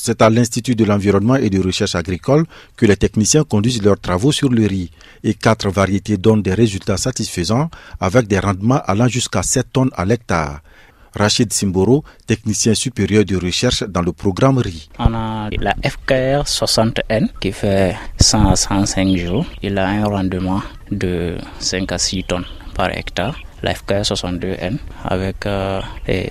C'est à l'Institut de l'environnement et de recherche agricole que les techniciens conduisent leurs travaux sur le riz et quatre variétés donnent des résultats satisfaisants avec des rendements allant jusqu'à 7 tonnes à l'hectare. Rachid Simboro, technicien supérieur de recherche dans le programme riz. On a la FKR 60N qui fait 100 à 105 jours. Il a un rendement de 5 à 6 tonnes par hectare. La FKR 62N avec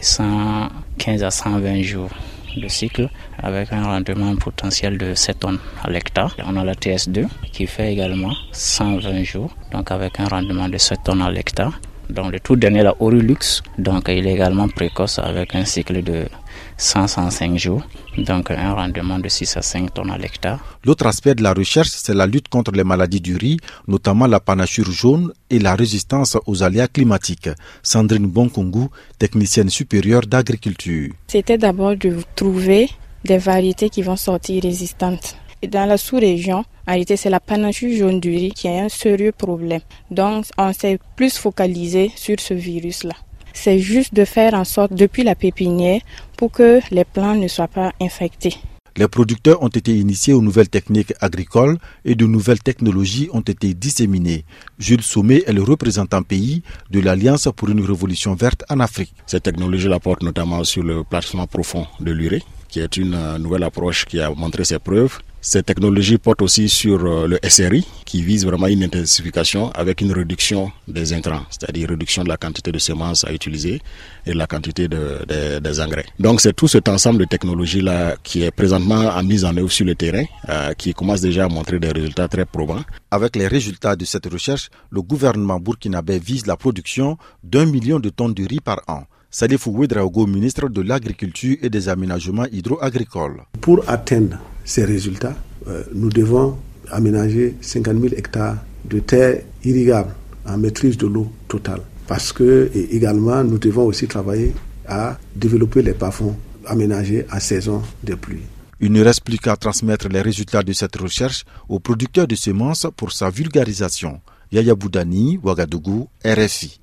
115 euh, à 120 jours de cycle avec un rendement potentiel de 7 tonnes à l'hectare. On a la TS2 qui fait également 120 jours, donc avec un rendement de 7 tonnes à l'hectare. Donc le tout dernier, la Orulux, donc il est également précoce avec un cycle de 105 jours, donc un rendement de 6 à 5 tonnes à l'hectare. L'autre aspect de la recherche, c'est la lutte contre les maladies du riz, notamment la panachure jaune et la résistance aux aléas climatiques. Sandrine Bonkungu, technicienne supérieure d'agriculture. C'était d'abord de trouver des variétés qui vont sortir résistantes. Et dans la sous-région, en réalité, c'est la panachure jaune du riz qui a un sérieux problème. Donc, on s'est plus focalisé sur ce virus-là. C'est juste de faire en sorte, depuis la pépinière, pour que les plants ne soient pas infectés. Les producteurs ont été initiés aux nouvelles techniques agricoles et de nouvelles technologies ont été disséminées. Jules Sommet est le représentant pays de l'Alliance pour une révolution verte en Afrique. Cette technologie la porte notamment sur le placement profond de l'urée, qui est une euh, nouvelle approche qui a montré ses preuves cette technologie porte aussi sur euh, le SRI qui vise vraiment une intensification avec une réduction des intrants, c'est-à-dire réduction de la quantité de semences à utiliser et la quantité de, des engrais. Donc c'est tout cet ensemble de technologies-là qui est présentement à mise en œuvre sur le terrain, euh, qui commence déjà à montrer des résultats très probants. Avec les résultats de cette recherche, le gouvernement burkinabé vise la production d'un million de tonnes de riz par an. Salifou Ouedraogo, ministre de l'Agriculture et des Aménagements hydro-agricoles. Pour atteindre ces résultats, euh, nous devons aménager 50 000 hectares de terres irrigables en maîtrise de l'eau totale. Parce que également, nous devons aussi travailler à développer les bas-fonds aménagés à saison de pluie. Il ne reste plus qu'à transmettre les résultats de cette recherche aux producteurs de semences pour sa vulgarisation. Yaya Boudani, Ouagadougou, RFI.